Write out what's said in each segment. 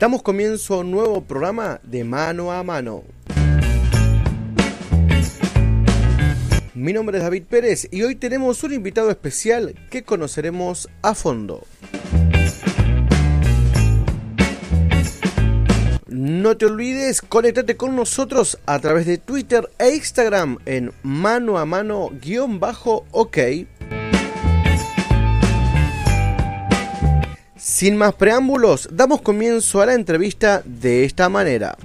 Damos comienzo a un nuevo programa de mano a mano. Mi nombre es David Pérez y hoy tenemos un invitado especial que conoceremos a fondo. No te olvides, conéctate con nosotros a través de Twitter e Instagram en mano a mano guion bajo ok Sin más preámbulos, damos comienzo a la entrevista de esta manera.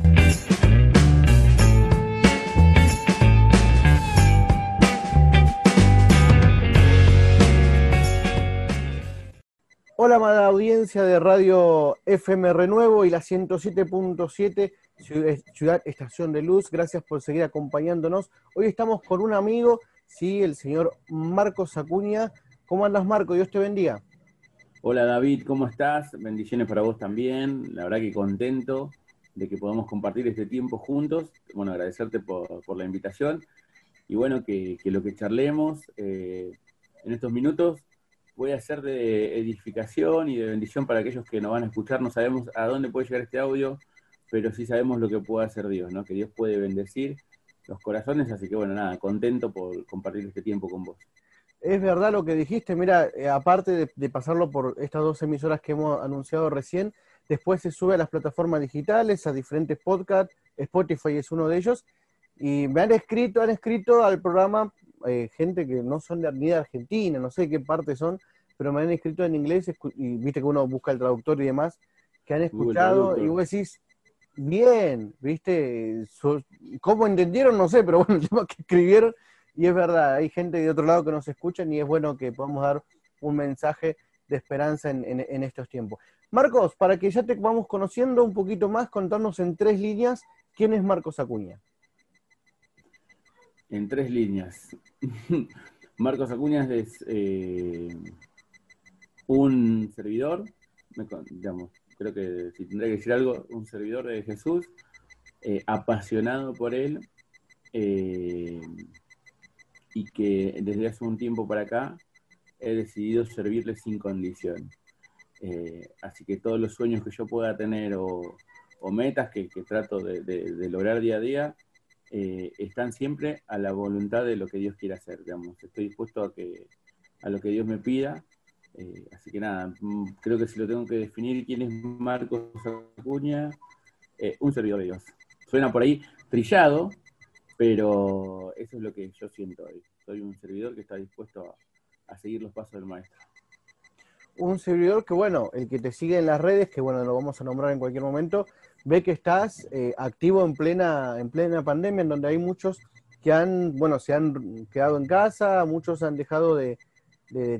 Hola, amada audiencia de Radio FM Renuevo y la 107.7 Ciudad Estación de Luz. Gracias por seguir acompañándonos. Hoy estamos con un amigo, sí, el señor Marcos Acuña. ¿Cómo andas, Marco? Dios te bendiga. Hola David, ¿cómo estás? Bendiciones para vos también. La verdad que contento de que podamos compartir este tiempo juntos. Bueno, agradecerte por, la invitación y bueno, que, lo que charlemos eh, en estos minutos voy a ser de edificación y de bendición para aquellos que nos van a escuchar. No sabemos a dónde puede llegar este audio, pero sí sabemos lo que puede hacer Dios, ¿no? Que Dios puede bendecir los corazones, así que bueno, nada, contento por compartir este tiempo con vos es verdad lo que dijiste. Mira, eh, aparte de, pasarlo por estas dos emisoras que hemos anunciado recién, después se sube a las plataformas digitales, a diferentes podcasts. Spotify es uno de ellos. Y me han escrito, han escrito al programa eh, gente que no son de, ni de Argentina, no sé qué parte son, pero me han escrito en inglés y viste que uno busca el traductor y demás, que han escuchado y vos decís, bien, viste, ¿cómo entendieron? No sé, pero bueno, el tema que escribieron y es verdad, hay gente de otro lado que nos escucha y es bueno que podamos dar un mensaje de esperanza en, estos tiempos. Marcos, para que ya te vamos conociendo un poquito más, contarnos en tres líneas quién es Marcos Acuña. En tres líneas. Marcos Acuña es eh, un servidor, digamos, creo que si tendré que decir algo, un servidor de Jesús, eh, apasionado por él, eh, y que desde hace un tiempo para acá he decidido servirle sin condición. Eh, así que todos los sueños que yo pueda tener o, metas que, trato de, lograr día a día eh, están siempre a la voluntad de lo que Dios quiera hacer. Digamos. Estoy dispuesto a, que, a lo que Dios me pida. Eh, así que nada, mm, creo que si lo tengo que definir, ¿quién es Marcos Acuña? un servidor de Dios. Suena por ahí trillado, pero eso es lo que yo siento hoy. Soy un servidor que está dispuesto a, seguir los pasos del maestro. Un servidor que, bueno, el que te sigue en las redes, que bueno, lo vamos a nombrar en cualquier momento, ve que estás eh, activo en plena, en plena pandemia, en donde hay muchos que han, bueno, se han quedado en casa, muchos han dejado de,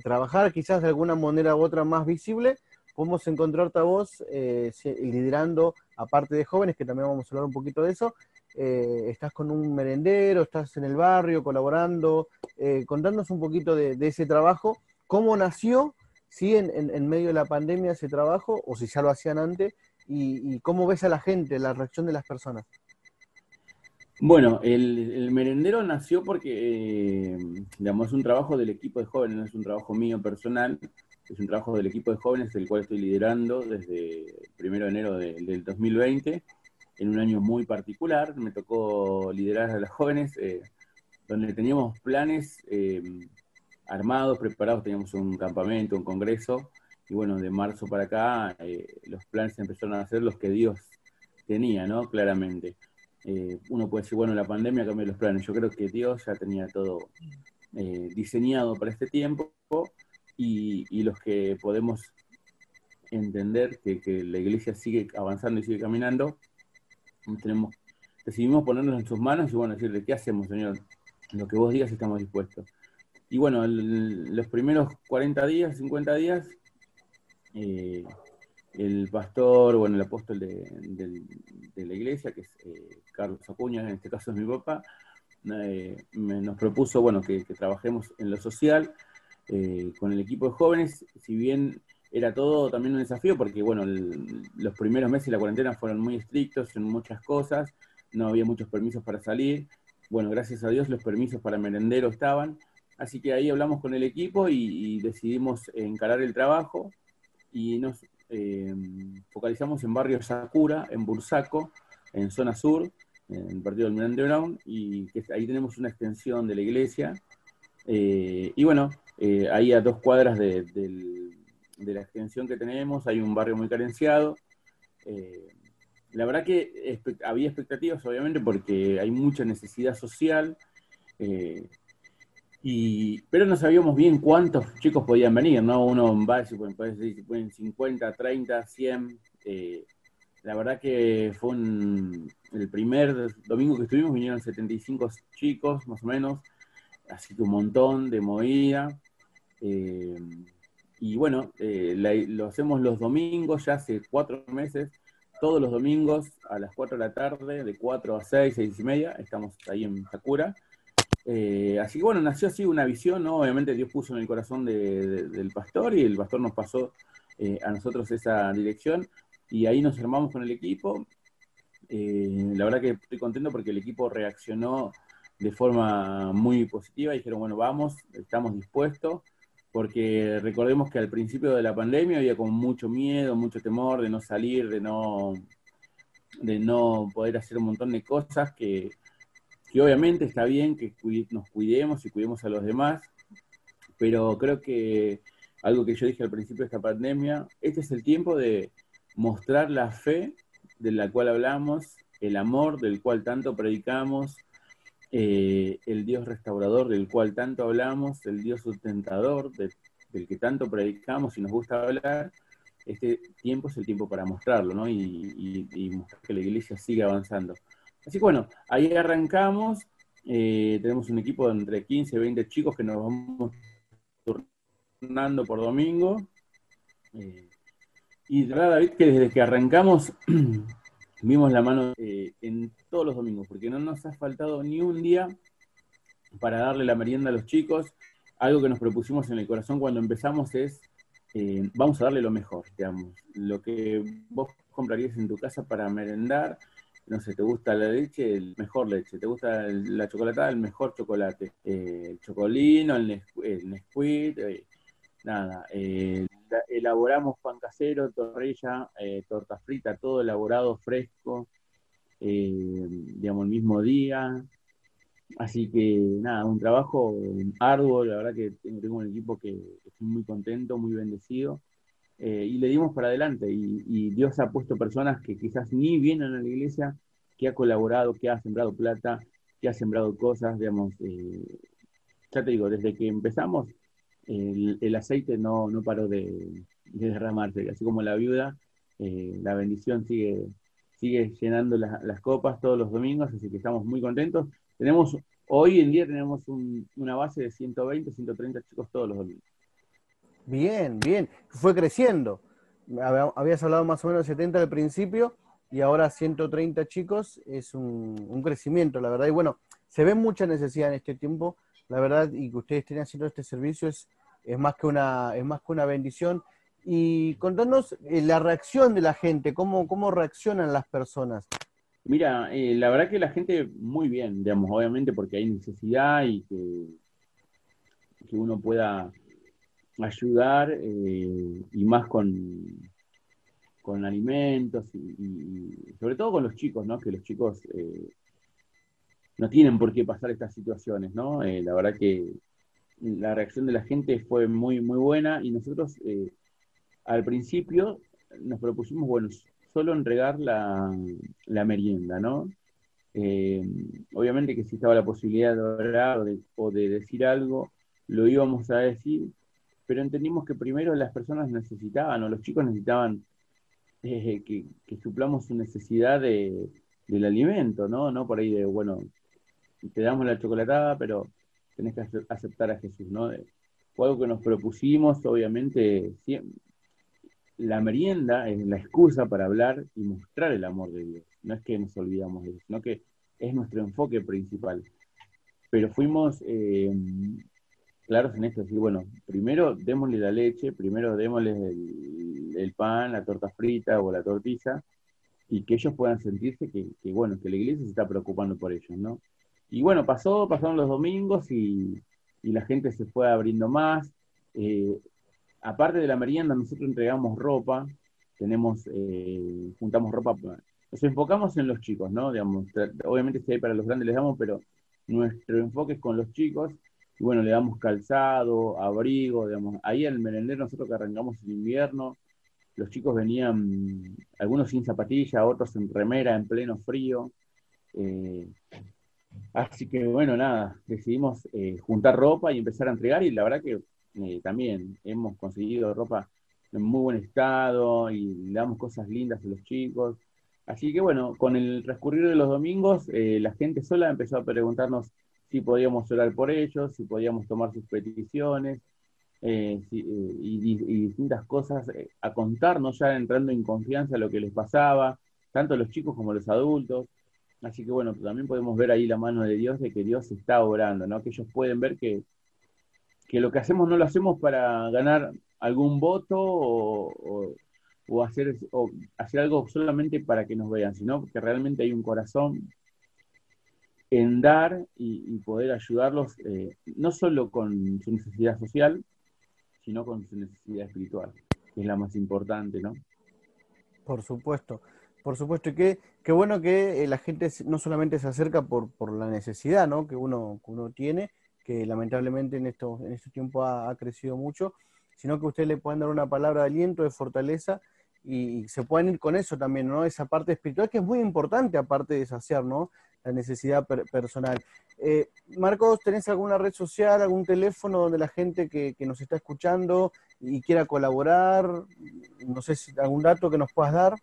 trabajar, quizás de alguna manera u otra más visible. Podemos encontrarte a vos eh, liderando, aparte de jóvenes, que también vamos a hablar un poquito de eso, eh, estás con un merendero, estás en el barrio colaborando, eh, contándonos un poquito de, ese trabajo, cómo nació, si en, medio de la pandemia ese trabajo, o si ya lo hacían antes, y, cómo ves a la gente, la reacción de las personas. Bueno, el, merendero nació porque, eh, digamos, es un trabajo del equipo de jóvenes, no es un trabajo mío personal, es un trabajo del equipo de jóvenes, el cual estoy liderando desde el primero de enero del 2020 en un año muy particular. Me tocó liderar a los jóvenes, eh, donde teníamos planes eh, armados, preparados, teníamos un campamento, un congreso, y bueno, de marzo para acá eh, los planes empezaron a ser los que Dios tenía, ¿no? Claramente. uno puede decir, bueno, la pandemia cambió los planes. Yo creo que Dios ya tenía todo diseñado para este tiempo y, los que podemos entender que la iglesia sigue avanzando y sigue caminando, tenemos, decidimos ponernos en sus manos y bueno, decirle, ¿qué hacemos, Señor? Lo que vos digas estamos dispuestos. Y bueno, los primeros 40 días, 50 días, eh, el pastor, bueno, el apóstol de, la iglesia, que es eh, Carlos Acuña, en este caso es mi papá, eh, nos propuso, bueno, que, trabajemos en lo social con el equipo de jóvenes, si bien era todo también un desafío porque, bueno, los primeros meses de la cuarentena fueron muy estrictos en muchas cosas, no había muchos permisos para salir. Bueno, gracias a Dios los permisos para merendero estaban. Así que ahí hablamos con el equipo y, decidimos encarar el trabajo y nos focalizamos en barrio Sakura, en Bursaco, en zona sur, en el partido del Miranda Brown, y ahí tenemos una extensión de la iglesia. y bueno, ahí a dos cuadras de, la extensión que tenemos hay un barrio muy carenciado. la verdad que había expectativas, obviamente, porque hay mucha necesidad social. pero no sabíamos bien cuántos chicos podían venir, ¿no? Uno va, pueden, si pueden 50, 30, 100. la verdad que fue el primer domingo que estuvimos, vinieron 75 chicos, más o menos, así que un montón de movida. Eh, y bueno, eh, lo hacemos los domingos, ya hace cuatro meses, todos los domingos a las 4 de la tarde, de 4 a 6, 6 y media, estamos ahí en Sakura. Eh, así que bueno, nació así una visión, ¿no? Obviamente Dios puso en el corazón del pastor y el pastor nos pasó eh, a nosotros esa dirección y ahí nos armamos con el equipo. Eh, la verdad que estoy contento porque el equipo reaccionó de forma muy positiva y dijeron, bueno, vamos, estamos dispuestos, porque recordemos que al principio de la pandemia había como mucho miedo, mucho temor de no salir, de no, de no poder hacer un montón de cosas que y obviamente está bien que nos cuidemos y cuidemos a los demás, pero creo que algo que yo dije al principio de esta pandemia, este es el tiempo de mostrar la fe de la cual hablamos, el amor del cual tanto predicamos, eh, el Dios restaurador del cual tanto hablamos, el Dios sustentador del que tanto predicamos y nos gusta hablar, este tiempo es el tiempo para mostrarlo, ¿no? Y, mostrar que la iglesia sigue avanzando. Así que bueno, ahí arrancamos. Eh, tenemos un equipo de entre 15 y 20 chicos que nos vamos turnando por domingo. Eh, y de verdad, David, que desde que arrancamos vimos la mano eh, en todos los domingos, porque no nos ha faltado ni un día para darle la merienda a los chicos. Algo que nos propusimos en el corazón cuando empezamos es, vamos a darle lo mejor, digamos, lo que vos comprarías en tu casa para merendar, no sé, te gusta la leche, el mejor leche, te gusta la chocolatada, el mejor chocolate, eh, el chocolino, el, Nesquik, eh, nada, eh, elaboramos pan casero, torrilla, torta frita, todo elaborado, fresco, digamos, el mismo día, así que nada, un trabajo arduo, la verdad que tengo un equipo que estoy muy contento, muy bendecido. Eh, y le dimos para adelante. Y, Dios ha puesto personas que quizás ni vienen a la iglesia, que ha colaborado, que ha sembrado plata, que ha sembrado cosas, digamos. Eh, ya te digo, desde que empezamos, el, aceite no, no paró de, derramarse. Así como la viuda, eh, la bendición sigue, sigue llenando las copas todos los domingos, así que estamos muy contentos. Tenemos, hoy en día tenemos una base de 120, 130 chicos todos los domingos. Bien, bien. Fue creciendo. Habías hablado más o menos de 70 al principio y ahora 130 chicos es un, crecimiento, la verdad. Y bueno, se ve mucha necesidad en este tiempo, la verdad, y que ustedes estén haciendo este servicio es, es, más, que una, es más que una bendición. Y contanos eh, la reacción de la gente, cómo, cómo reaccionan las personas. Mira, eh, la verdad que la gente muy bien, digamos, obviamente porque hay necesidad y que, que uno pueda ayudar eh, y más con, con alimentos y, sobre todo con los chicos, ¿no? Que los chicos eh, no tienen por qué pasar estas situaciones, ¿no? Eh, la verdad que la reacción de la gente fue muy, muy buena y nosotros al principio nos propusimos, bueno, solo entregar la, la merienda, ¿no? obviamente que si estaba la posibilidad de orar o de decir algo, lo íbamos a decir, pero entendimos que primero las personas necesitaban, o los chicos necesitaban eh, que, suplamos su necesidad de, del alimento, ¿no? No por ahí de, bueno, te damos la chocolatada, pero tenés que aceptar a Jesús, ¿no? Fue algo que nos propusimos, obviamente, la merienda es la excusa para hablar y mostrar el amor de Dios. No es que nos olvidamos de eso, sino que es nuestro enfoque principal. Pero fuimos eh, claros en esto, decir, bueno, primero démosle la leche, primero démosle el, pan, la torta frita o la tortilla, y que ellos puedan sentirse que, bueno, que la iglesia se está preocupando por ellos, ¿no? Y bueno, pasó, pasaron los domingos y, la gente se fue abriendo más. Eh, aparte de la merienda, nosotros entregamos ropa, tenemos, eh, juntamos ropa, nos enfocamos en los chicos, ¿no? Digamos, obviamente si hay para los grandes les damos, pero nuestro enfoque es con los chicos, y bueno, le damos calzado, abrigo, digamos, ahí al merendero nosotros que arrancamos en invierno, los chicos venían, algunos sin zapatilla, otros en remera, en pleno frío, eh, así que bueno, nada, decidimos eh, juntar ropa y empezar a entregar y la verdad que también hemos conseguido ropa en muy buen estado y le damos cosas lindas a los chicos. Así que bueno, con el transcurrir de los domingos, eh, la gente sola empezó a preguntarnos si podíamos orar por ellos, si podíamos tomar sus peticiones eh, eh, y, distintas cosas a contarnos, ya entrando en confianza lo que les pasaba, tanto los chicos como los adultos. Así que bueno, también podemos ver ahí la mano de Dios de que Dios está orando, ¿no? que ellos pueden ver que, que lo que hacemos no lo hacemos para ganar algún voto o, hacer, o hacer algo solamente para que nos vean, sino que realmente hay un corazón en dar y, poder ayudarlos, eh, no solo con su necesidad social, sino con su necesidad espiritual, que es la más importante, ¿no? Por supuesto, por supuesto. Y qué, qué bueno que eh, la gente no solamente se acerca por, por la necesidad ¿no? que, uno, que uno tiene, que lamentablemente en, estos en este tiempo ha, crecido mucho, sino que ustedes le pueden dar una palabra de aliento, de fortaleza, y, se pueden ir con eso también, ¿no? Esa parte espiritual que es muy importante, aparte de saciar, ¿no? La necesidad personal. Eh, Marcos, ¿tenés alguna red social, algún teléfono donde la gente que, nos está escuchando y quiera colaborar? No sé si algún dato que nos puedas dar.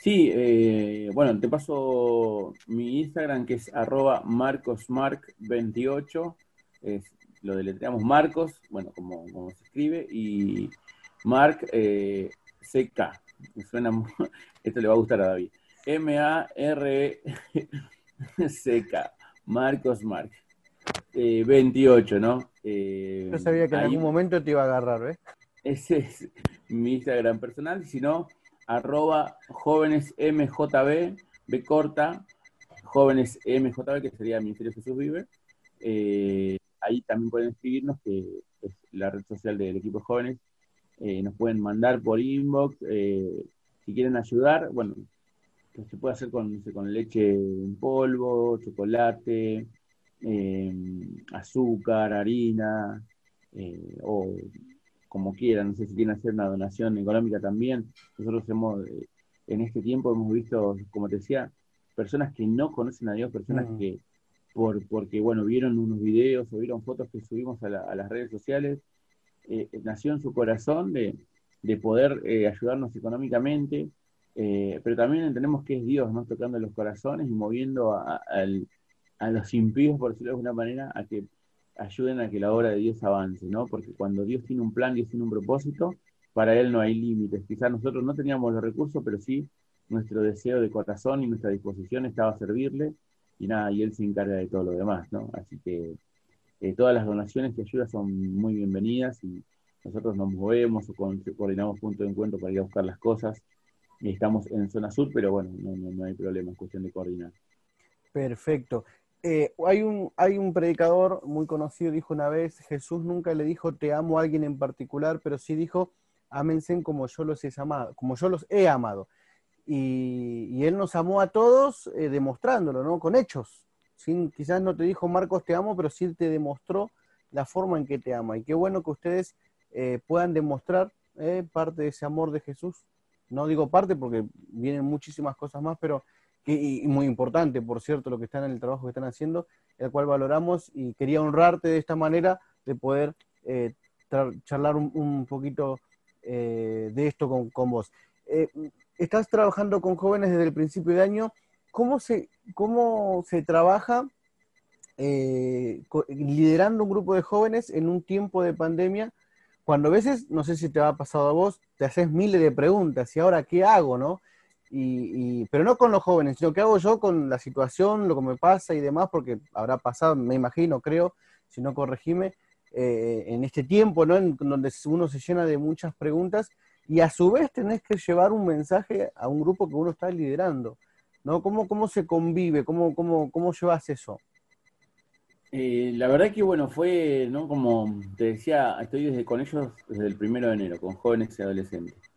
Sí, eh, bueno, te paso mi Instagram que es arroba marcosmark28, es lo deletreamos Marcos, bueno, como, se escribe, y Mark eh, CK. Me suena, esto le va a gustar a David. M-A-R-C-K. Marcos Mark. 28, eh, ¿no? Eh, Yo sabía que en algún momento te iba a agarrar, ¿eh? Ese es mi Instagram personal, si no, arroba jóvenes MJB, B corta, jóvenes MJB, que sería Ministerio Jesús Vive. Eh, ahí también pueden escribirnos, que es la red social del equipo de jóvenes. Eh, nos pueden mandar por inbox. Eh, si quieren ayudar, bueno, se puede hacer con, con leche en polvo, chocolate, azúcar, harina, o como quieran. No sé si quieren hacer una donación económica también. Nosotros hemos, en este tiempo hemos visto, como te decía, personas que no conocen a Dios, personas mm. que por, porque, bueno, vieron unos videos o vieron fotos que subimos a, las redes sociales, eh, nació en su corazón de, poder eh, ayudarnos económicamente, eh, pero también entendemos que es Dios, ¿no? Tocando los corazones y moviendo a, los impíos, por decirlo de alguna manera, a que ayuden a que la obra de Dios avance, ¿no? Porque cuando Dios tiene un plan, Dios tiene un propósito, para Él no hay límites. Quizás nosotros no teníamos los recursos, pero sí nuestro deseo de corazón y nuestra disposición estaba a servirle y nada, y él se encarga de todo lo demás, ¿no? Así que eh, todas las donaciones que ayuda son muy bienvenidas y nosotros nos movemos o coordinamos punto de encuentro para ir a buscar las cosas. Estamos en zona sur, pero bueno, no, hay problema, es cuestión de coordinar. Perfecto. Eh, hay, un, predicador muy conocido, dijo una vez, Jesús nunca le dijo te amo a alguien en particular, pero sí dijo, ámense como yo los he amado, como yo los he amado y, Él nos amó a todos eh, demostrándolo, ¿no? Con hechos. Sin, quizás no te dijo Marcos te amo, pero sí te demostró la forma en que te ama. Y qué bueno que ustedes eh, puedan demostrar eh, parte de ese amor de Jesús. No digo parte porque vienen muchísimas cosas más, pero y, muy importante, por cierto, lo que están en el trabajo que están haciendo, el cual valoramos y quería honrarte de esta manera de poder charlar un, poquito de esto con, con vos estás trabajando con jóvenes desde el principio de año. ¿Cómo se, cómo se trabaja eh, liderando un grupo de jóvenes en un tiempo de pandemia? Cuando a veces, no sé si te ha pasado a vos, te haces miles de preguntas, ¿y ahora qué hago, no? Y, pero no con los jóvenes, sino qué hago yo con la situación, lo que me pasa y demás, porque habrá pasado, me imagino, creo, si no corregime, eh, en este tiempo, ¿no? En donde uno se llena de muchas preguntas y a su vez tenés que llevar un mensaje a un grupo que uno está liderando, ¿no? ¿Cómo, cómo se convive? ¿Cómo, cómo, cómo llevas eso? Eh, la verdad que, bueno, fue, ¿no? Como te decía, estoy desde, con ellos desde el primero de enero, con jóvenes y adolescentes.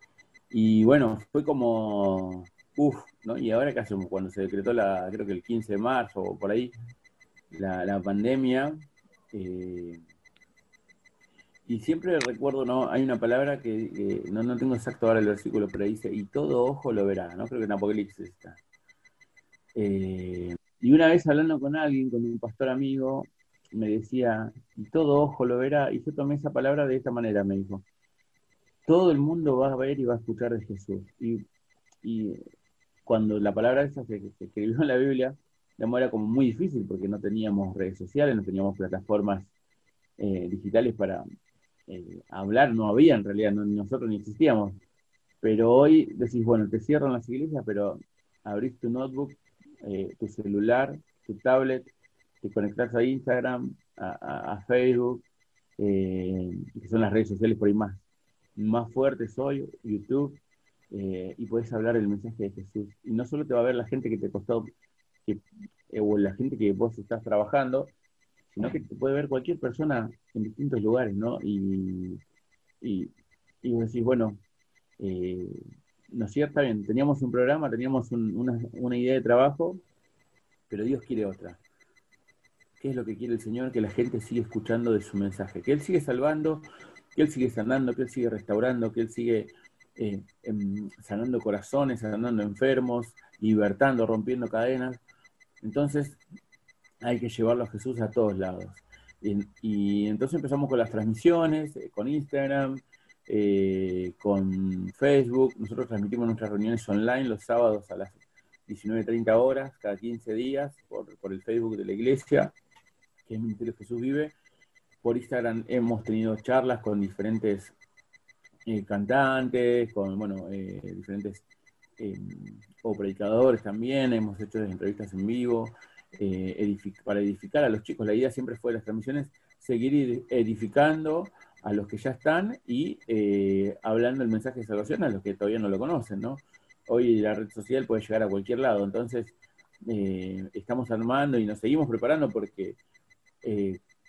Y bueno, fue como, uff, ¿no? Y ahora qué hacemos cuando se decretó la, creo que el 15 de marzo o por ahí, la, pandemia. Eh, y siempre recuerdo, ¿no? Hay una palabra que no, no tengo exacto ahora el versículo, pero dice, y todo ojo lo verá, ¿no? Creo que en Apocalipsis está. Eh, y una vez hablando con alguien, con un pastor amigo, me decía, y todo ojo lo verá, y yo tomé esa palabra de esta manera, me dijo, todo el mundo va a ver y va a escuchar de Jesús. Y, cuando la palabra esa se, escribió en la Biblia, era como muy difícil porque no teníamos redes sociales, no teníamos plataformas eh, digitales para eh, hablar, no había en realidad, nosotros ni existíamos. Pero hoy decís, bueno, te cierran las iglesias, pero abrís tu notebook, eh, tu celular, tu tablet, te conectas a Instagram, a, Facebook, que son las redes sociales por ahí más más fuerte soy, YouTube, eh, y puedes hablar el mensaje de Jesús. Y no solo te va a ver la gente que te costó, que, eh, o la gente que vos estás trabajando, sino que te puede ver cualquier persona en distintos lugares, ¿no? Y, y, y vos decís, bueno, eh, no es cierto, bien, teníamos un programa, teníamos una, una idea de trabajo, pero Dios quiere otra. ¿Qué es lo que quiere el Señor? Que la gente siga escuchando de su mensaje, que Él sigue salvando, que Él sigue sanando, que Él sigue restaurando, que Él sigue eh, em, sanando corazones, sanando enfermos, libertando, rompiendo cadenas. Entonces hay que llevarlo a Jesús a todos lados. Y, entonces empezamos con las transmisiones, eh, con Instagram, eh, con Facebook. Nosotros transmitimos nuestras reuniones online los sábados a las 19.30 horas, cada 15 días, por, por el Facebook de la iglesia, que es Ministerio Jesús Vive. Por Instagram hemos tenido charlas con diferentes eh, cantantes, con bueno, eh, diferentes eh, o predicadores también, hemos hecho entrevistas en vivo para edificar a los chicos. La idea siempre fue de las transmisiones seguir edificando a los que ya están y hablando el mensaje de salvación a los que todavía no lo conocen, ¿no? Hoy la red social puede llegar a cualquier lado, entonces estamos armando y nos seguimos preparando porque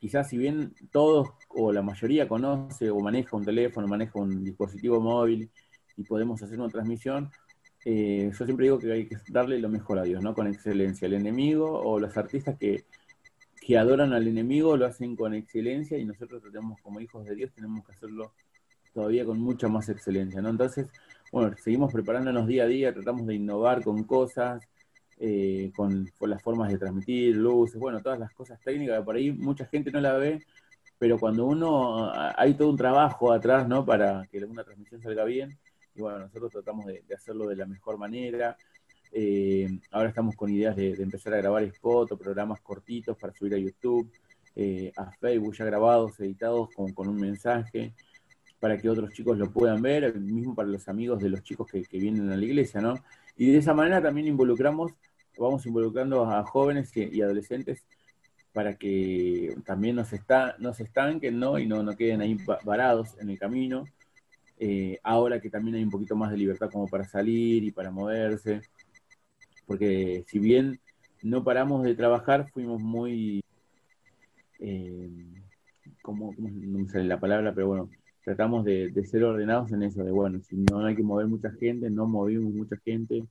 quizás si bien todos o la mayoría conoce o maneja un teléfono, maneja un dispositivo móvil y podemos hacer una transmisión, eh, yo siempre digo que hay que darle lo mejor a Dios, ¿no? Con excelencia. El enemigo o los artistas que, adoran al enemigo lo hacen con excelencia y nosotros tenemos como hijos de Dios tenemos que hacerlo todavía con mucha más excelencia, ¿no? Entonces, bueno, seguimos preparándonos día a día, tratamos de innovar con cosas, eh, con, las formas de transmitir, luces, bueno, todas las cosas técnicas por ahí mucha gente no la ve, pero cuando uno, hay todo un trabajo atrás, ¿no? Para que una transmisión salga bien, y bueno, nosotros tratamos de, hacerlo de la mejor manera. Eh, ahora estamos con ideas de, empezar a grabar spots o programas cortitos para subir a YouTube, eh, a Facebook, ya grabados, editados con, con, un mensaje, para que otros chicos lo puedan ver, mismo para los amigos de los chicos que vienen a la iglesia, ¿no? Y de esa manera también involucramos, vamos involucrando a jóvenes y, adolescentes para que también nos, está, nos estanquen ¿no? y no, no queden ahí varados en el camino. Eh, ahora que también hay un poquito más de libertad como para salir y para moverse, porque si bien no paramos de trabajar, fuimos muy, eh, como, no me sale la palabra, pero bueno, tratamos de, ser ordenados en eso, de bueno, si no hay que mover mucha gente, no movimos mucha gente,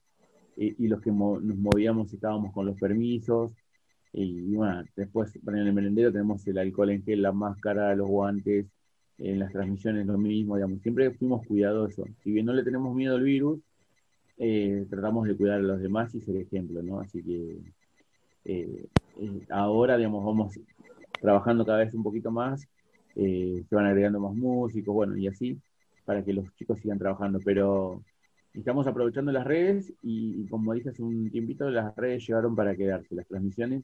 y, los que nos movíamos estábamos con los permisos, y, bueno, después en el merendero tenemos el alcohol en gel, la máscara, los guantes, en las transmisiones lo mismo, digamos, siempre fuimos cuidadosos. Si bien no le tenemos miedo al virus, eh, tratamos de cuidar a los demás y ser ejemplo, ¿no? Así que eh, eh, ahora, digamos, vamos trabajando cada vez un poquito más eh, se van agregando más músicos, bueno, y así, para que los chicos sigan trabajando. Pero estamos aprovechando las redes y, como dije hace un tiempito, las redes llegaron para quedarse, las transmisiones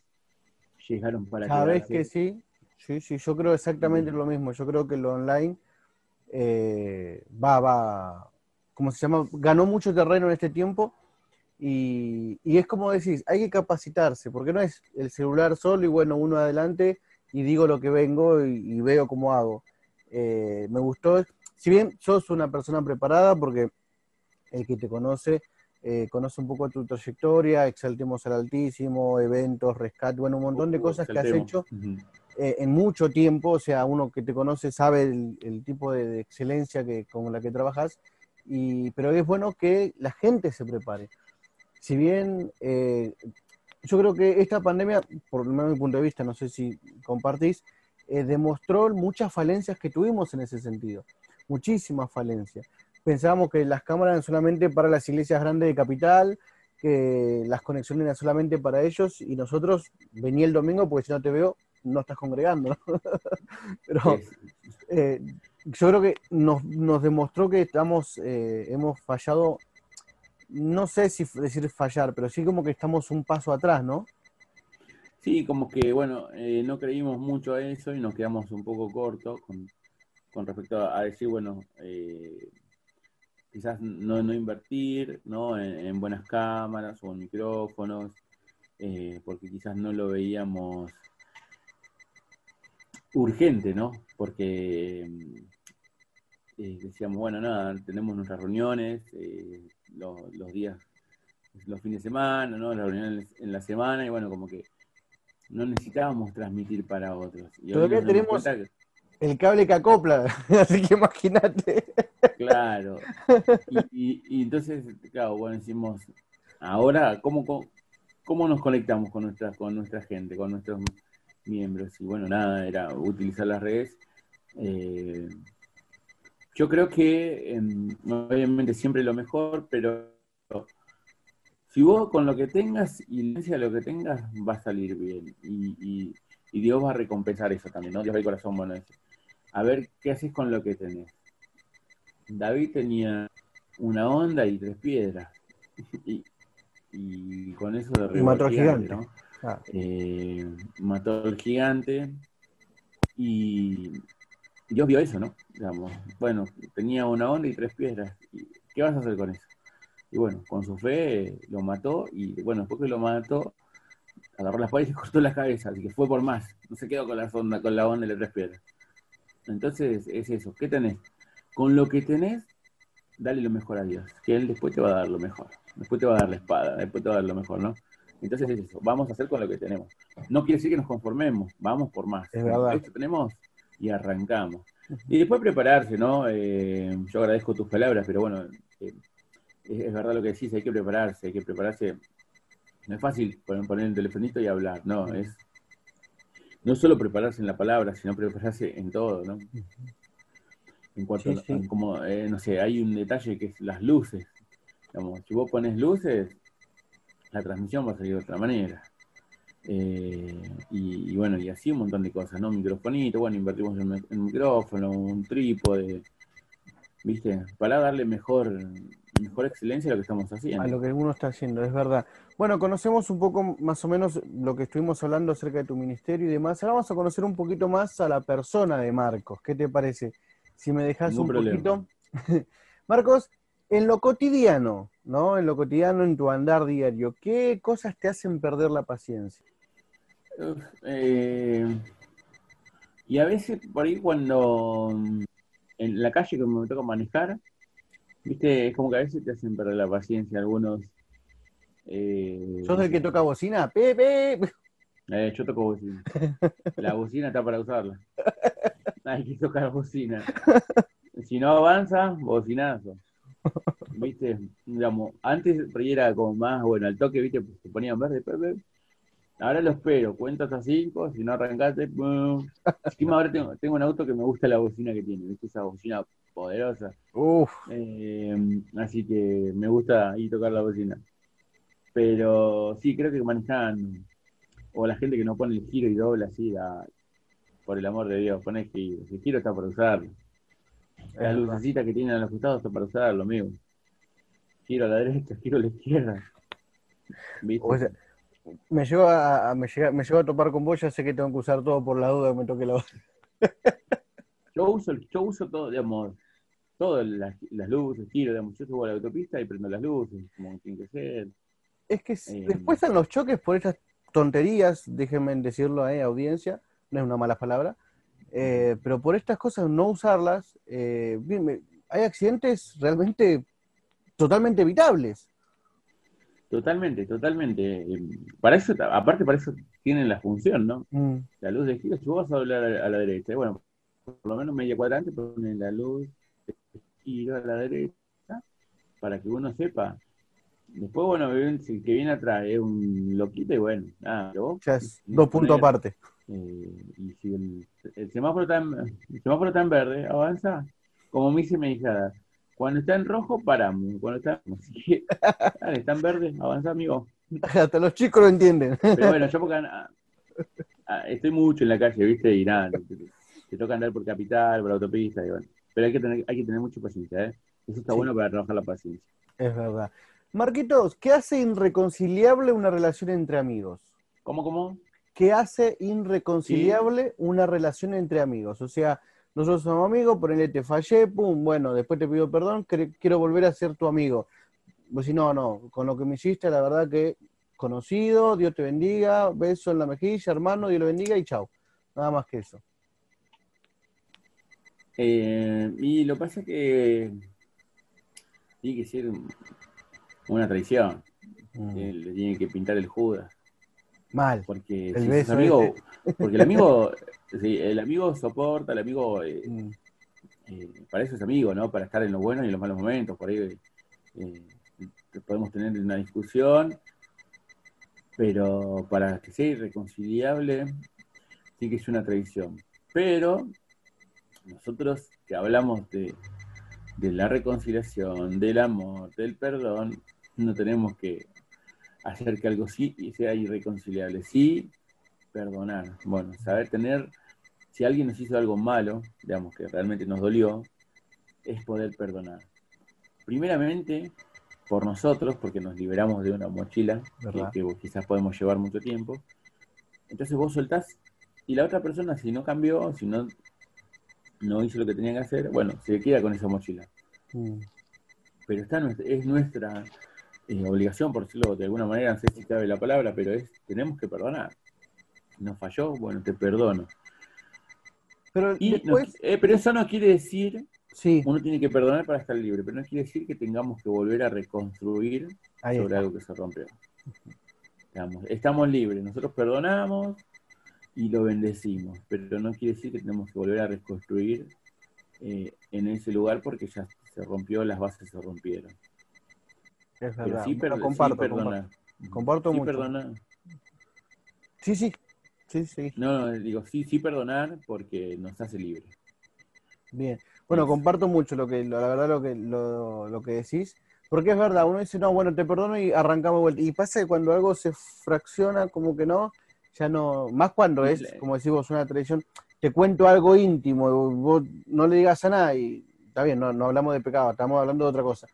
llegaron para quedarse. Sabes que sí, sí, sí, yo creo exactamente lo mismo. Yo creo que lo online eh, va, va, como se llama, ganó mucho terreno en este tiempo. Y, y, es como decís, hay que capacitarse, porque no es el celular solo y bueno, uno adelante y digo lo que vengo y, veo cómo hago. Eh, me gustó, si bien sos una persona preparada, porque el que te conoce, eh, conoce un poco tu trayectoria, exaltemos al Altísimo, eventos, rescate, bueno, un montón de cosas que has hecho eh, en mucho tiempo, o sea, uno que te conoce sabe el, tipo de, excelencia que, con la que trabajas, y, pero es bueno que la gente se prepare. Si bien eh, yo creo que esta pandemia, por lo menos mi punto de vista, no sé si compartís, eh, demostró muchas falencias que tuvimos en ese sentido, muchísimas falencias. Pensábamos que las cámaras eran solamente para las iglesias grandes de capital, que las conexiones eran solamente para ellos y nosotros venía el domingo porque si no te veo no estás congregando. Pero eh, yo creo que nos, nos demostró que estamos, eh, hemos fallado, no sé si decir fallar, pero sí como que estamos un paso atrás, ¿no? Sí, como que, bueno, eh, no creímos mucho a eso y nos quedamos un poco cortos con, con respecto a decir, bueno, quizás no, no invertir ¿no? En, buenas cámaras o en micrófonos, porque quizás no lo veíamos urgente, ¿no? Porque eh, decíamos, bueno, nada, tenemos nuestras reuniones eh, los, días, los fines de semana, ¿no? Las reuniones en la semana, y bueno, como que no necesitábamos transmitir para otros. Y Todavía tenemos el cable que acopla, así que imagínate. Claro. Y, entonces, claro, bueno, decimos, ahora, ¿cómo, cómo, nos conectamos con nuestra, con nuestra gente, con nuestros miembros. Y bueno, nada, era utilizar las redes. Eh, yo creo que em, obviamente siempre lo mejor, pero si vos con lo que tengas y lo que tengas, va a salir bien. Y, Dios va a recompensar eso también, ¿no? Dios va corazón bueno. A ver qué haces con lo que tenés. David tenía una onda y tres piedras. y, con eso de y gigante, ¿no? Eh, mató al gigante y Dios vio eso, ¿no? Digamos, bueno, tenía una onda y tres piedras. ¿Qué vas a hacer con eso? Y bueno, con su fe lo mató y bueno, después que lo mató, agarró las paredes y cortó las cabezas, así que fue por más. No se quedó con la onda, con la onda de las tres piedras. Entonces es eso, ¿qué tenés? Con lo que tenés, dale lo mejor a Dios, que Él después te va a dar lo mejor. Después te va a dar la espada, después te va a dar lo mejor, ¿no? Entonces es eso, vamos a hacer con lo que tenemos. No quiere decir que nos conformemos, vamos por más. Es verdad. Esto tenemos y arrancamos. Y después prepararse, ¿no? Eh, yo agradezco tus palabras, pero bueno, eh, es, verdad lo que decís, hay que prepararse, hay que prepararse. No es fácil poner, el telefonito y hablar, no, es no solo prepararse en la palabra, sino prepararse en todo, ¿no? En cuanto a, como, eh, no sé, hay un detalle que es las luces. Digamos, si vos pones luces, la transmisión va a salir de otra manera. Eh, y, bueno, y así un montón de cosas, ¿no? Microfonito, bueno, invertimos en, un micrófono, un trípode, ¿viste? Para darle mejor, mejor excelencia a lo que estamos haciendo. A lo que uno está haciendo, es verdad. Bueno, conocemos un poco más o menos lo que estuvimos hablando acerca de tu ministerio y demás. Ahora vamos a conocer un poquito más a la persona de Marcos. ¿Qué te parece? Si me dejas un poquito. Marcos, en lo cotidiano, ¿no? En lo cotidiano, en tu andar diario, ¿qué cosas te hacen perder la paciencia? Eh, y a veces por ahí cuando en la calle que me toca manejar, viste, es como que a veces te hacen perder la paciencia algunos. Eh, ¿Sos el que toca bocina? ¡Pepe! Eh, yo toco bocina. La bocina está para usarla. Hay que tocar bocina. Si no avanza, bocinazo. ¿Viste? Digamos, antes era como más, bueno, al toque, ¿viste? Pues se ponían verde, Ahora lo espero, cuento hasta cinco, si no arrancaste, encima ahora tengo, tengo, un auto que me gusta la bocina que tiene, ¿viste? Esa bocina poderosa. Eh, así que me gusta ahí tocar la bocina. Pero sí, creo que manejan, o la gente que no pone el giro y dobla así, por el amor de Dios, pone el giro. El giro está por usarlo. La lucecita que tienen a los costados está para usarlo, amigo. Giro a la derecha, giro a la izquierda. Me llevo a, me, me a topar con vos, ya sé que tengo que usar todo por la duda que me toque la yo uso, yo uso todo, digamos, todas las, luces, giro, digamos, yo subo a la autopista y prendo las luces, como tiene que ser. Es que eh, después están los choques por esas tonterías, déjenme decirlo, a audiencia, no es una mala palabra, eh, pero por estas cosas no usarlas, eh, hay accidentes realmente totalmente evitables. Totalmente, totalmente. Para eso, aparte para eso tienen la función, ¿no? Mm. La luz de giro, si vos vas a doblar a la derecha, bueno, por lo menos media cuadrante ponen la luz de giro a la derecha para que uno sepa. Después, bueno, el que viene atrás es un loquito y bueno, nada, Ya es dos puntos aparte. Eh, y si el, semáforo está en, el semáforo está en verde, avanza, como me dice mi hija, cuando está en rojo, paramos. Cuando está, dale, está en verde, avanza, amigo. Hasta los chicos lo entienden. Pero bueno, yo porque ah, ah, estoy mucho en la calle, ¿viste? Y nada, te, toca andar por capital, por autopista, y bueno. Pero hay que tener, hay que tener mucha paciencia, ¿eh? Eso está bueno para trabajar la paciencia. Es verdad. Marquitos, ¿qué hace irreconciliable una relación entre amigos? ¿Cómo, cómo? ¿Qué hace irreconciliable una relación entre amigos? O sea, nosotros somos amigos, ponele, te fallé, pum, bueno, después te pido perdón, quiero volver a ser tu amigo. Pues si no, no, con lo que me hiciste, la verdad que conocido, Dios te bendiga, beso en la mejilla, hermano, Dios lo bendiga y chao. Nada más que eso. Eh, y lo que pasa es que tiene que ser una traición. Mm. Le tiene que pintar el Judas. Mal. Porque el amigo, porque el amigo, el amigo soporta, el amigo eh, mm. eh, para eso es amigo, ¿no? Para estar en los buenos y en los malos momentos, por ahí eh, podemos tener una discusión, pero para que sea irreconciliable, sí que es una traición. Pero nosotros que hablamos de, de la reconciliación, del amor, del perdón, no tenemos que hacer que algo sí sea irreconciliable. Sí, perdonar. Bueno, saber tener, si alguien nos hizo algo malo, digamos que realmente nos dolió, es poder perdonar. Primeramente, por nosotros, porque nos liberamos de una mochila que, quizás podemos llevar mucho tiempo. Entonces vos soltás y la otra persona, si no cambió, si no, no hizo lo que tenía que hacer, bueno, se queda con esa mochila. Mm. Pero está, es nuestra obligación, por decirlo de alguna manera, no sé si cabe la palabra, pero es, tenemos que perdonar. Nos falló, bueno, te perdono. Pero, eh, pero eso no quiere decir, sí. uno tiene que perdonar para estar libre, pero no quiere decir que tengamos que volver a reconstruir sobre algo que se rompió. estamos libres, nosotros perdonamos y lo bendecimos, pero no quiere decir que tenemos que volver a reconstruir eh, en ese lugar porque ya se rompió, las bases se rompieron. Es verdad. Sí, pero, comparto, perdona. Comparto, sí, Perdona. Sí, sí. Sí, sí. No, digo, sí, sí perdonar porque nos hace libre. Bien. Bueno, comparto mucho lo que, la verdad, lo que, lo, que decís. Porque es verdad, uno dice, no, bueno, te perdono y arrancamos vuelta. Y pasa que cuando algo se fracciona, como que no, ya no, más cuando es, como decimos, una tradición, te cuento algo íntimo, vos no le digas a nadie, está bien, no, no hablamos de pecado, estamos hablando de otra cosa.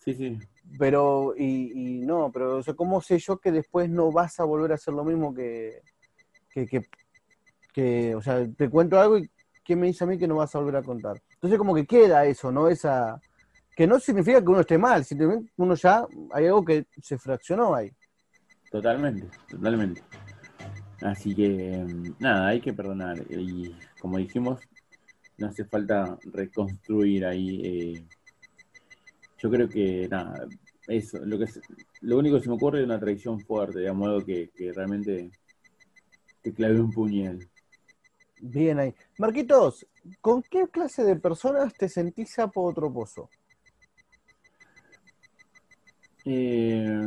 Sí, sí. Pero, y, no, pero, o sea, ¿cómo sé yo que después no vas a volver a hacer lo mismo que, que, que, o sea, te cuento algo y ¿qué me dice a mí que no vas a volver a contar? Entonces como que queda eso, ¿no? Esa, que no significa que uno esté mal, sino uno ya, hay algo que se fraccionó ahí. Totalmente, totalmente. Así que, nada, hay que perdonar. Y como dijimos, no hace falta reconstruir ahí eh, yo creo que nada, eso, lo que lo único que se me ocurre es una tradición fuerte, digamos, algo que, realmente te clave un puñal. Bien ahí. Marquitos, ¿con qué clase de personas te sentís sapo otro pozo? Eh,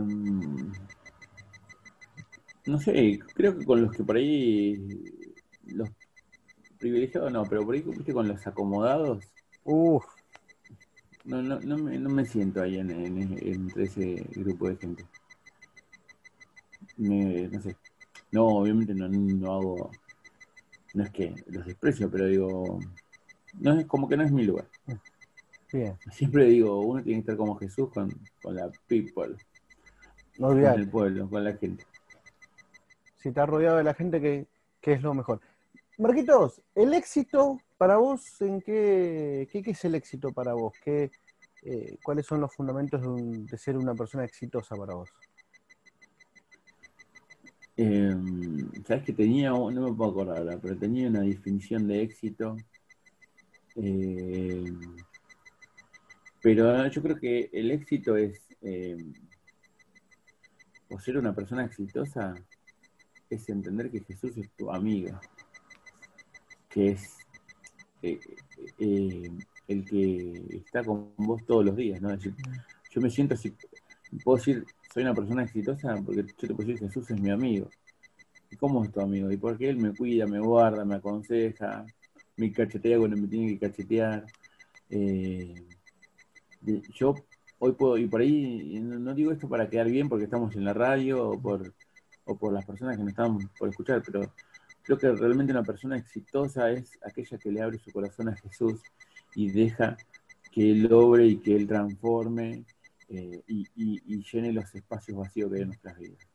no sé, creo que con los que por ahí, los privilegiados no, pero por ahí con los acomodados. Uf, no, no, no, me, no me siento ahí en, entre ese grupo de gente. no sé. No, obviamente no, no hago. No es que los desprecio, pero digo. No es como que no es mi lugar. Bien. Siempre digo, uno tiene que estar como Jesús con, con la people. No con el pueblo, con la gente. Si estás rodeado de la gente, que, que es lo mejor. Marquitos, el éxito para vos, ¿en qué, qué, es el éxito para vos? ¿Qué, eh, ¿Cuáles son los fundamentos de, ser una persona exitosa para vos? Em, Sabes que tenía, no me puedo acordar ahora, pero tenía una definición de éxito. Em, pero yo creo que el éxito es, em, o ser una persona exitosa, es entender que Jesús es tu amigo, que es eh, eh, el que está con vos todos los días, ¿no? decir, yo me siento así, puedo decir, soy una persona exitosa porque yo te puedo decir, Jesús es mi amigo. ¿Y cómo es tu amigo? Y porque él me cuida, me guarda, me aconseja, me cachetea cuando me tiene que cachetear. Eh, yo hoy puedo, y por ahí, no, digo esto para quedar bien porque estamos en la radio o por, o por las personas que nos están por escuchar, pero creo que realmente una persona exitosa es aquella que le abre su corazón a Jesús y deja que Él obre y que Él transforme eh, y, llene los espacios vacíos que hay en nuestras vidas.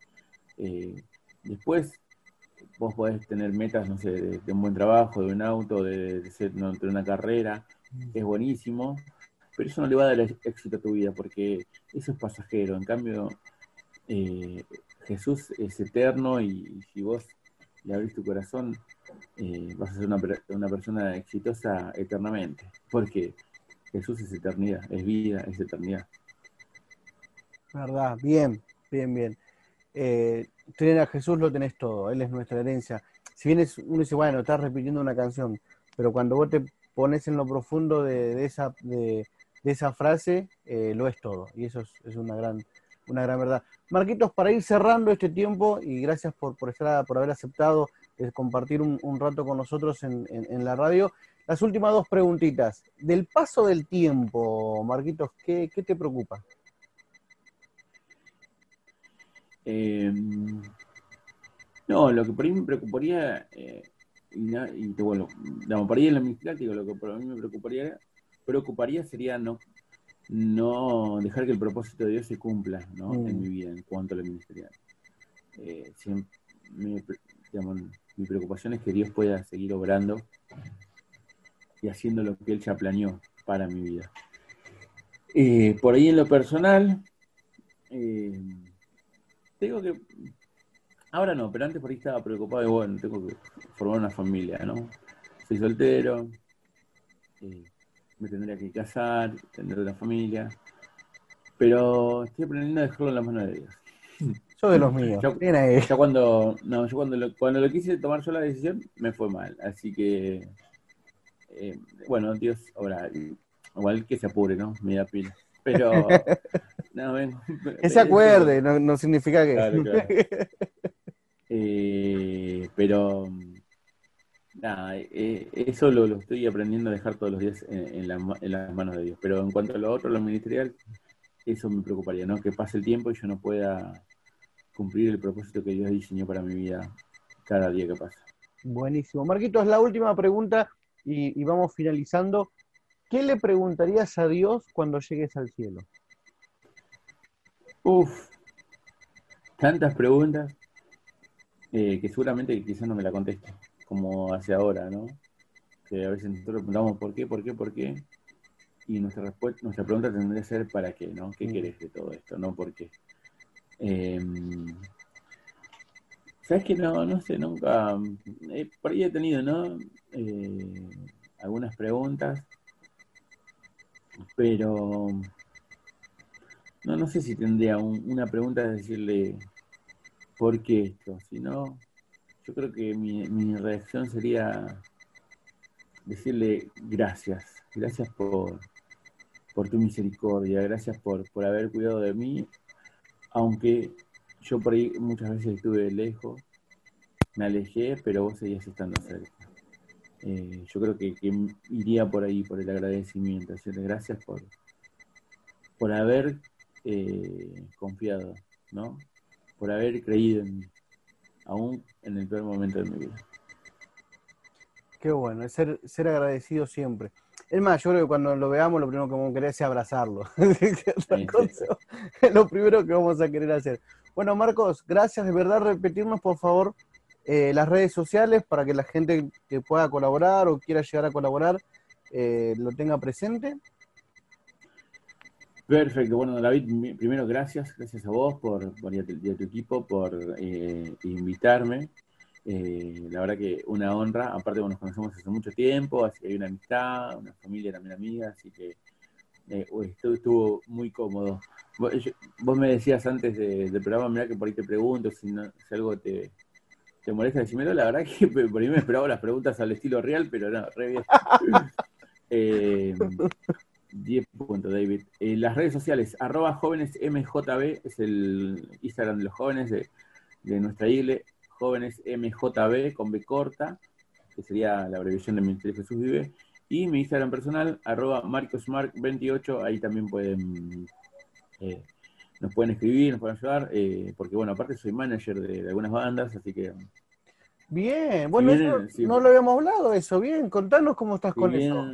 Eh, después, vos podés tener metas, no sé, de, un buen trabajo, de un auto, de, de una carrera, es buenísimo, pero eso no le va a dar éxito a tu vida porque eso es pasajero. En cambio, eh, Jesús es eterno y, si vos le abrís tu corazón, vas a ser una, una, persona exitosa eternamente. Porque Jesús es eternidad, es vida, es eternidad. Verdad, bien, bien, bien. Eh, tener a Jesús lo tenés todo, Él es nuestra herencia. Si bien uno dice, bueno, estás repitiendo una canción, pero cuando vos te pones en lo profundo de, esa, de, esa frase, eh, lo es todo. Y eso es, una, gran, una gran verdad. Marquitos, para ir cerrando este tiempo, y gracias por, por, estar, por haber aceptado eh, compartir un, rato con nosotros en, la radio, las últimas dos preguntitas. Del paso del tiempo, Marquitos, ¿qué, te preocupa? Em, no, lo que por ahí me preocuparía, eh, y, bueno, por ahí en la administrativa, lo que por mí me preocuparía, preocuparía sería no, no dejar que el propósito de Dios se cumpla ¿no? en mm. mi vida en cuanto a la ministerial. Eh, mi, mi preocupación es que Dios pueda seguir obrando y haciendo lo que Él ya planeó para mi vida. Eh, por ahí en lo personal, eh, tengo que Ahora no, pero antes por ahí estaba preocupado de, bueno, tengo que formar una familia, ¿no? Soy soltero, eh, me tendría que casar, tener una familia, pero estoy aprendiendo a dejarlo en las manos de Dios. Yo de los míos. Ya, cuando, no, yo cuando lo, cuando lo quise tomar yo la decisión, me fue mal. Así que, eh, bueno, Dios, ahora, igual que se apure, ¿no? Me da pila. Pero, no, que se acuerde, no, no significa que. Claro, claro. Eh, pero nada, eh, eso lo, estoy aprendiendo a dejar todos los días en, las manos de Dios. Pero en cuanto a lo otro, lo ministerial, eso me preocuparía, ¿no? Que pase el tiempo y yo no pueda cumplir el propósito que Dios diseñó para mi vida cada día que pasa. Buenísimo. Marquitos, la última pregunta y, y vamos finalizando. ¿Qué le preguntarías a Dios cuando llegues al cielo? Uf, tantas preguntas. Eh, que seguramente quizás no me la conteste, como hace ahora, ¿no? Que a veces nosotros preguntamos por qué, por qué, por qué, y nuestra respuesta, nuestra pregunta tendría que ser para qué, ¿no? ¿Qué mm. querés de todo esto? No por qué. Em, ¿Sabes que no, no sé, nunca, eh, por ahí he tenido, ¿no? Eh, algunas preguntas, pero no, no sé si tendría una pregunta de decirle, ¿por qué esto? Si no, yo creo que mi, reacción sería decirle gracias, gracias por, por tu misericordia, gracias por, por haber cuidado de mí, aunque yo por ahí muchas veces estuve lejos, me alejé, pero vos seguías estando cerca. Eh, yo creo que, iría por ahí, por el agradecimiento, decirle gracias por, por haber eh, confiado, ¿no? por haber creído en mí, aún en el peor momento de mi vida. Qué bueno, es ser, ser agradecido siempre. Es más, yo creo que cuando lo veamos, lo primero que vamos a querer es abrazarlo. es lo primero que vamos a querer hacer. Bueno, Marcos, gracias de verdad. Repetirnos, por favor, eh, las redes sociales para que la gente que pueda colaborar o quiera llegar a colaborar eh, lo tenga presente. Perfecto, bueno David, primero gracias, gracias a vos por, por y, a tu, equipo por eh, invitarme. Eh, la verdad que una honra, aparte que nos conocemos hace mucho tiempo, así que hay una amistad, una familia también amiga, así que eh, estuvo, muy cómodo. Vos, me decías antes del programa, mira que por ahí te pregunto si, si algo te, te molesta decímelo, la verdad que por ahí me esperaba las preguntas al estilo real, pero no, re bien. 10.david. Eh, las redes sociales, arroba jóvenesmjb, es el Instagram de los jóvenes de, nuestra iglesia, jóvenesmjb con B corta, que sería la abreviación de Ministerio Jesús Vive. Y mi Instagram personal, arroba marcosmark28, ahí también pueden, eh, nos pueden escribir, nos pueden ayudar, eh, porque bueno, aparte soy manager de, algunas bandas, así que... Bien, bueno, no lo habíamos hablado eso, bien, contanos cómo estás con eso.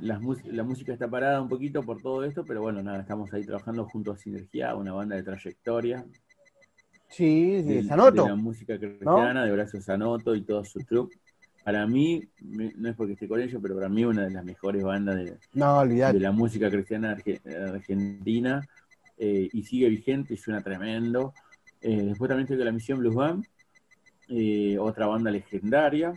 La, la música está parada un poquito por todo esto, pero bueno, nada, estamos ahí trabajando junto a Sinergia, una banda de trayectoria. Sí, de, Sanoto. De la música cristiana, de Horacio Sanoto y todo su truco para mí, no es porque esté con ellos, pero para mí una de las mejores bandas de, de la música cristiana argentina eh, y sigue vigente y suena tremendo. Eh, después también estoy con la Misión Blues Band, eh, otra banda legendaria,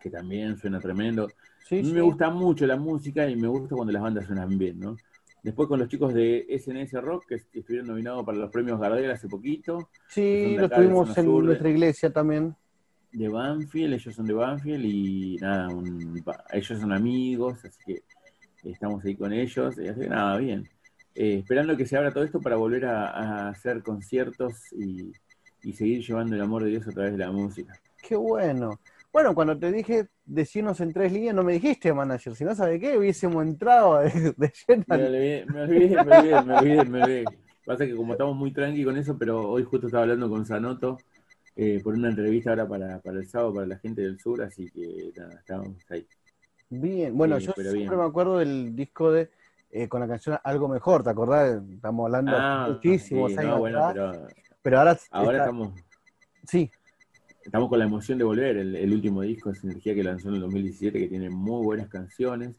que también suena tremendo. a mí me gusta mucho la música y me gusta cuando las bandas suenan bien, ¿no? Después con los chicos de SNS Rock, que estuvieron nominados para los premios Gardel hace poquito. Sí, lo tuvimos en nuestra iglesia también de Banfield, ellos son de Banfield y nada, ellos son amigos, así que estamos ahí con ellos, y así que nada, bien. Eh, esperando que se abra todo esto para volver a, hacer conciertos y, seguir llevando el amor de Dios a través de la música. Qué bueno. Bueno, cuando te dije decirnos en tres líneas, no me dijiste manager, si no sabe qué, hubiésemos entrado de, lleno. Me olvidé, me olvidé, me olvidé, me olvidé, me olvidé. Pasa que como estamos muy tranqui con eso, pero hoy justo estaba hablando con Sanoto, eh, por una entrevista ahora para, para el sábado para la gente del sur, así que nada, estamos ahí. Bien, bueno, yo siempre me acuerdo del disco de eh, con la canción Algo Mejor, ¿te acordás? Estamos hablando ah, muchísimos años pero, ahora, ahora estamos... Sí. Estamos con la emoción de volver, el, último disco de Sinergia que lanzó en el 2017, que tiene muy buenas canciones,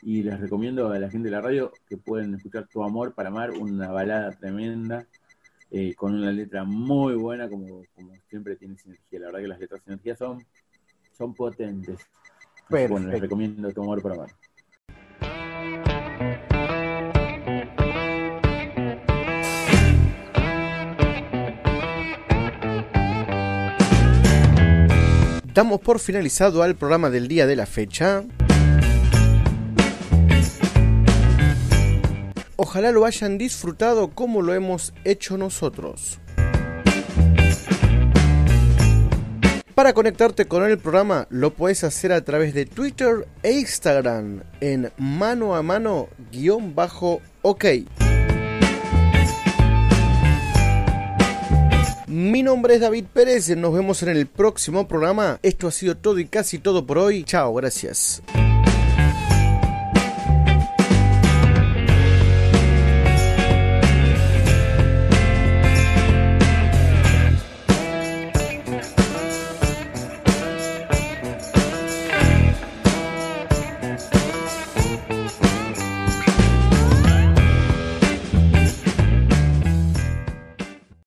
y les recomiendo a la gente de la radio que pueden escuchar Tu Amor para Amar, una balada tremenda, eh, con una letra muy buena, como, como siempre tiene sinergia. La verdad que las letras de sinergia son, son potentes. Bueno, les recomiendo tomar para ver. Damos por finalizado al programa del día de la fecha. Ojalá lo hayan disfrutado como lo hemos hecho nosotros. Para conectarte con el programa lo puedes hacer a través de Twitter e Instagram en mano a mano guion bajo ok. Mi nombre es David Pérez, nos vemos en el próximo programa. Esto ha sido todo y casi todo por hoy. Chao, gracias.